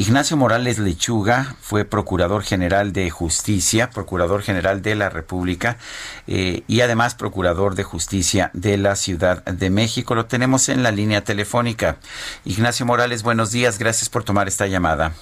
Ignacio Morales Lechuga fue Procurador General de Justicia, Procurador General de la República eh, y además Procurador de Justicia de la Ciudad de México. Lo tenemos en la línea telefónica. Ignacio Morales, buenos días. Gracias por tomar esta llamada.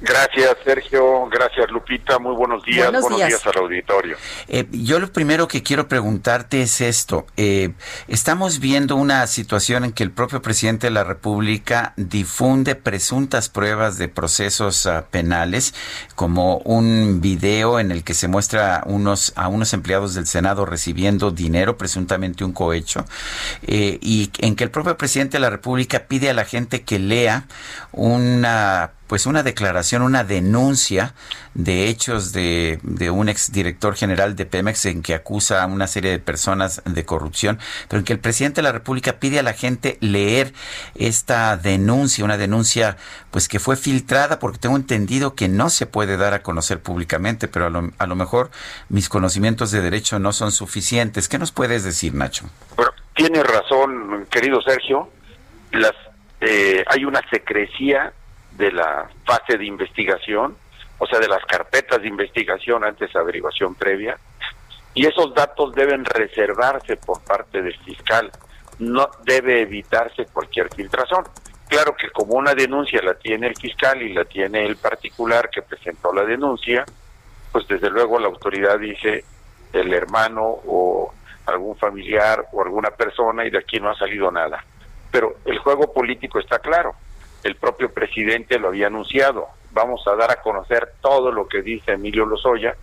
Gracias, Sergio. Gracias, Lupita. Muy buenos días. Buenos, días. al auditorio. Eh, yo lo primero que quiero preguntarte es esto. Eh, estamos viendo una situación en que el propio presidente de la República difunde presuntas pruebas de procesos uh, penales, como un video en el que se muestra unos, a unos empleados del Senado recibiendo dinero, presuntamente un cohecho, eh, y en que el propio presidente de la República pide a la gente que lea una pues una declaración, una denuncia de hechos de, de un exdirector general de Pemex en que acusa a una serie de personas de corrupción, pero en que el presidente de la República pide a la gente leer esta denuncia, una denuncia pues que fue filtrada porque tengo entendido que no se puede dar a conocer públicamente, pero a lo, a lo mejor mis conocimientos de derecho no son suficientes. ¿Qué nos puedes decir, Nacho? Bueno, tiene razón, querido Sergio. Las, eh, hay una secrecía de la fase de investigación, o sea, de las carpetas de investigación antes de averiguación previa, y esos datos deben reservarse por parte del fiscal, no debe evitarse cualquier filtración. Claro que como una denuncia la tiene el fiscal y la tiene el particular que presentó la denuncia, pues desde luego la autoridad dice el hermano o algún familiar o alguna persona y de aquí no ha salido nada. Pero el juego político está claro el propio presidente lo había anunciado. Vamos a dar a conocer todo lo que dice Emilio Lozoya,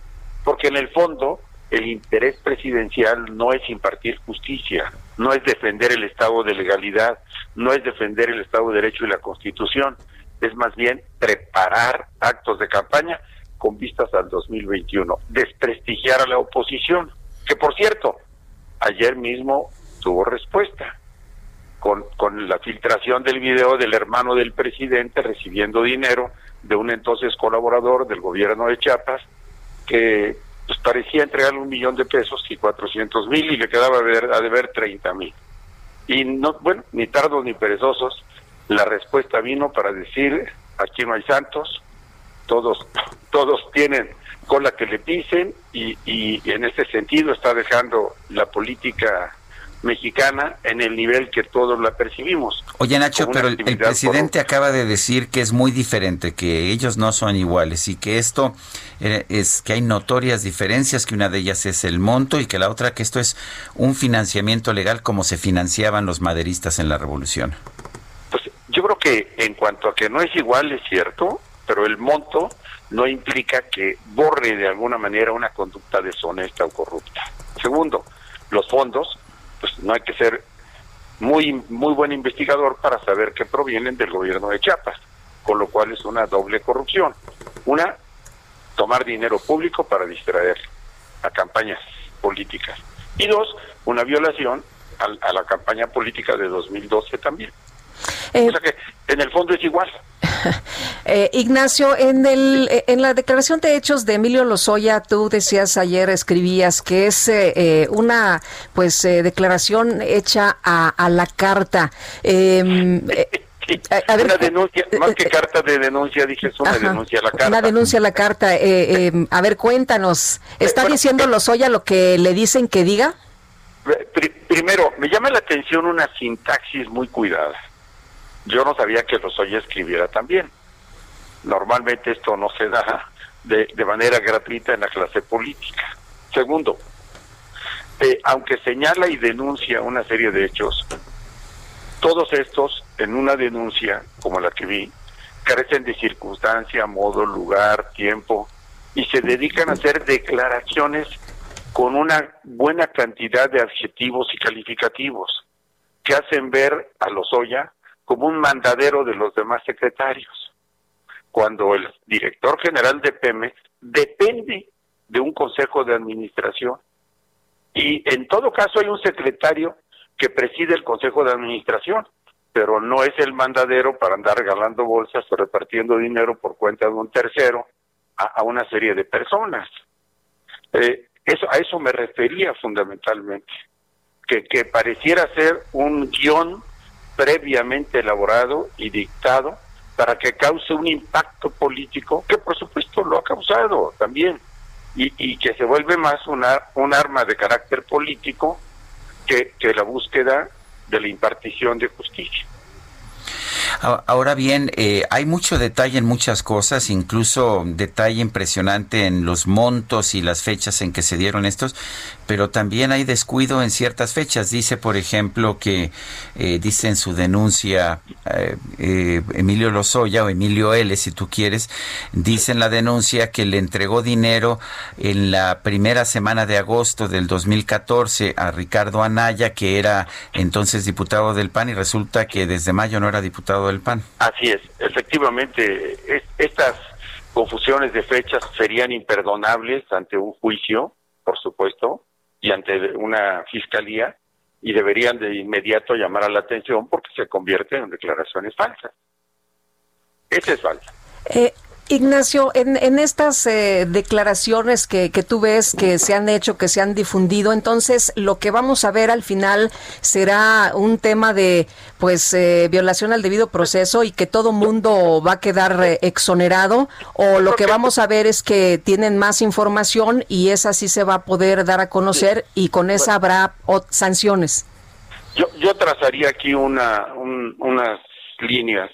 porque en el fondo el interés presidencial no es impartir justicia, no es defender el Estado de legalidad, no es defender el Estado de Derecho y la Constitución, es más bien preparar actos de campaña con vistas al 2021, desprestigiar a la oposición, que por cierto, ayer mismo tuvo respuesta con, con la filtración del video del hermano del presidente recibiendo dinero de un entonces colaborador del gobierno de Chiapas que pues, parecía entregarle un millón de pesos y cuatrocientos mil y le quedaba a deber, a deber 30 mil. Y no, bueno, ni tardos ni perezosos, la respuesta vino para decir, aquí no hay santos, todos, todos tienen cola que le pisen y, en ese sentido está dejando la política mexicana en el nivel que todos la percibimos. Oye Nacho, pero el, presidente acaba de decir que es muy diferente, que ellos no son iguales y que esto eh, es que hay notorias diferencias, que una de ellas es el monto y que la otra que esto es un financiamiento legal como se financiaban los maderistas en la revolución. Pues yo creo que en cuanto a que no es igual es cierto, pero el monto no implica que borre de alguna manera una conducta deshonesta o corrupta. Segundo, los fondos pues no hay que ser muy muy buen investigador para saber que provienen del gobierno de Chiapas, con lo cual es una doble corrupción. Una, tomar dinero público para distraer a campañas políticas. Y dos, una violación a, la campaña política de 2012 también. Eh, o sea que en el fondo es igual. Eh, Ignacio, en, el, eh, en la declaración de hechos de Emilio Lozoya, tú decías ayer, escribías que es eh, una pues declaración hecha a, la carta. Em, una denuncia, más que carta de denuncia, dije, es una denuncia a la carta. Una denuncia a la carta. A ver, cuéntanos, ¿está diciendo Lozoya lo que le dicen que diga? primero, me llama la atención una sintaxis muy cuidada. Yo no sabía que Lozoya escribiera también. Normalmente esto no se da de, de manera gratuita en la clase política. Segundo, eh, aunque señala y denuncia una serie de hechos, todos estos en una denuncia como la que vi carecen de circunstancia, modo, lugar, tiempo y se dedican a hacer declaraciones con una buena cantidad de adjetivos y calificativos que hacen ver a Lozoya como un mandadero de los demás secretarios, cuando el director general de Pemex depende de un consejo de administración y en todo caso hay un secretario que preside el consejo de administración, pero no es el mandadero para andar regalando bolsas o repartiendo dinero por cuenta de un tercero a, una serie de personas. Eh, eso, a eso me refería fundamentalmente, que, que pareciera ser un guion previamente elaborado y dictado para que cause un impacto político, que por supuesto lo ha causado también, y, y que se vuelve más una, un arma de carácter político que, que la búsqueda de la impartición de justicia. Ahora bien, eh, hay mucho detalle en muchas cosas, incluso detalle impresionante en los montos y las fechas en que se dieron estos, pero también hay descuido en ciertas fechas. Dice, por ejemplo, que eh, dice en su denuncia eh, eh, Emilio Lozoya o Emilio L, si tú quieres, dice en la denuncia que le entregó dinero en la primera semana de agosto del 2014 a Ricardo Anaya, que era entonces diputado del PAN, y resulta que desde mayo no era diputado del PAN. Así es, efectivamente, estas confusiones de fechas serían imperdonables ante un juicio, por supuesto, y ante una fiscalía, y deberían de inmediato llamar a la atención porque se convierten en declaraciones falsas. Esa es falsa. Eh, Ignacio, en, en estas eh, declaraciones que, que, tú ves que se han hecho, que se han difundido, entonces lo que vamos a ver al final será un tema de pues eh, violación al debido proceso y que todo mundo va a quedar eh, exonerado o lo que vamos a ver es que tienen más información y esa sí se va a poder dar a conocer y con esa habrá sanciones. Yo, yo trazaría aquí una, unas líneas.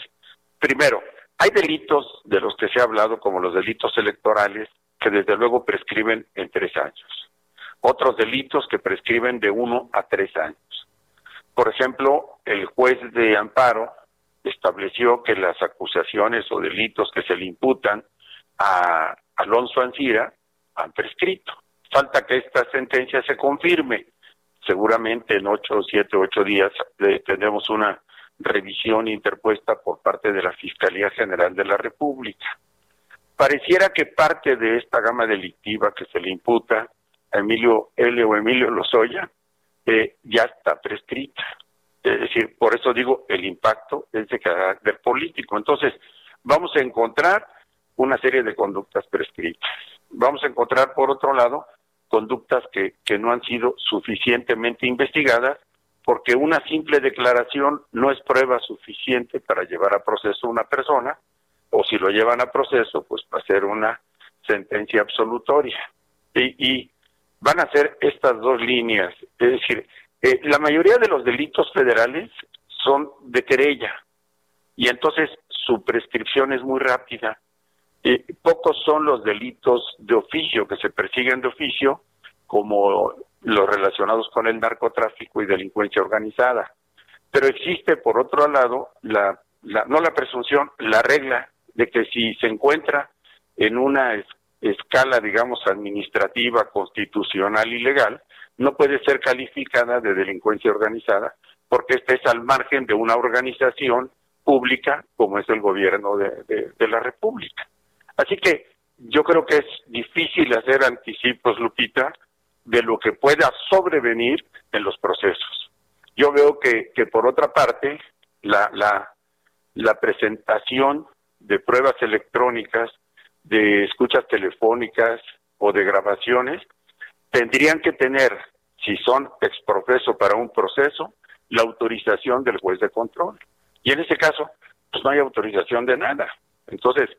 Primero, hay delitos de los que se ha hablado, como los delitos electorales, que desde luego prescriben en tres años. Otros delitos que prescriben de uno a tres años. Por ejemplo, el juez de amparo estableció que las acusaciones o delitos que se le imputan a Alonso Ancira han prescrito. Falta que esta sentencia se confirme. Seguramente en ocho, siete, ocho días eh, tendremos una revisión interpuesta por parte de la Fiscalía General de la República. Pareciera que parte de esta gama delictiva que se le imputa a Emilio L. o Emilio Lozoya eh, ya está prescrita. Es decir, por eso digo, el impacto es de carácter político. Entonces, vamos a encontrar una serie de conductas prescritas. Vamos a encontrar, por otro lado, conductas que, que no han sido suficientemente investigadas porque una simple declaración no es prueba suficiente para llevar a proceso a una persona, o si lo llevan a proceso, pues va a ser una sentencia absolutoria. Y, van a ser estas dos líneas. Es decir, eh, la mayoría de los delitos federales son de querella, y entonces su prescripción es muy rápida. Eh, pocos son los delitos de oficio que se persiguen de oficio, como los relacionados con el narcotráfico y delincuencia organizada. Pero existe, por otro lado, la, no la presunción, la regla de que si se encuentra en una escala, digamos, administrativa, constitucional y legal, no puede ser calificada de delincuencia organizada porque esta es al margen de una organización pública como es el gobierno de la República. Así que yo creo que es difícil hacer anticipos, Lupita, de lo que pueda sobrevenir en los procesos. Yo veo que, que por otra parte, la, la, la presentación de pruebas electrónicas, de escuchas telefónicas o de grabaciones, tendrían que tener, si son exprofeso para un proceso, la autorización del juez de control. Y en ese caso, pues no hay autorización de nada. Entonces,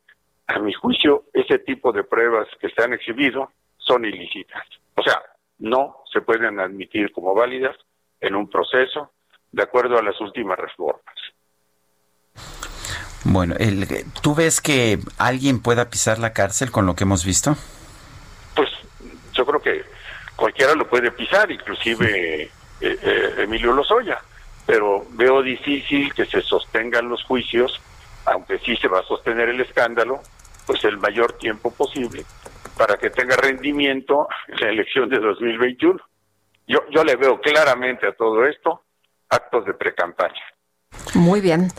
a mi juicio, ese tipo de pruebas que se han exhibido son ilícitas. O sea, no se pueden admitir como válidas en un proceso de acuerdo a las últimas reformas. Bueno, ¿tú ves que alguien pueda pisar la cárcel con lo que hemos visto? Pues yo creo que cualquiera lo puede pisar, inclusive eh, eh, Emilio Lozoya, pero veo difícil que se sostengan los juicios, aunque sí se va a sostener el escándalo, pues el mayor tiempo posible para que tenga rendimiento en la elección de 2021. Yo, yo le veo claramente a todo esto actos de precampaña. Muy bien.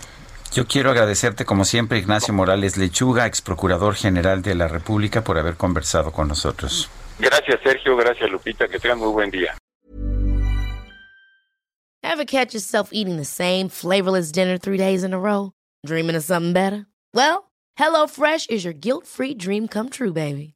Yo quiero agradecerte como siempre, Ignacio Morales Lechuga, ex procurador general de la República, por haber conversado con nosotros. Gracias, Sergio. Gracias, Lupita. Que tengan muy buen día. Ever catch yourself eating the same flavorless dinner three days in a row? Dreaming of something better? Well, HelloFresh is your guilt-free dream come true, baby.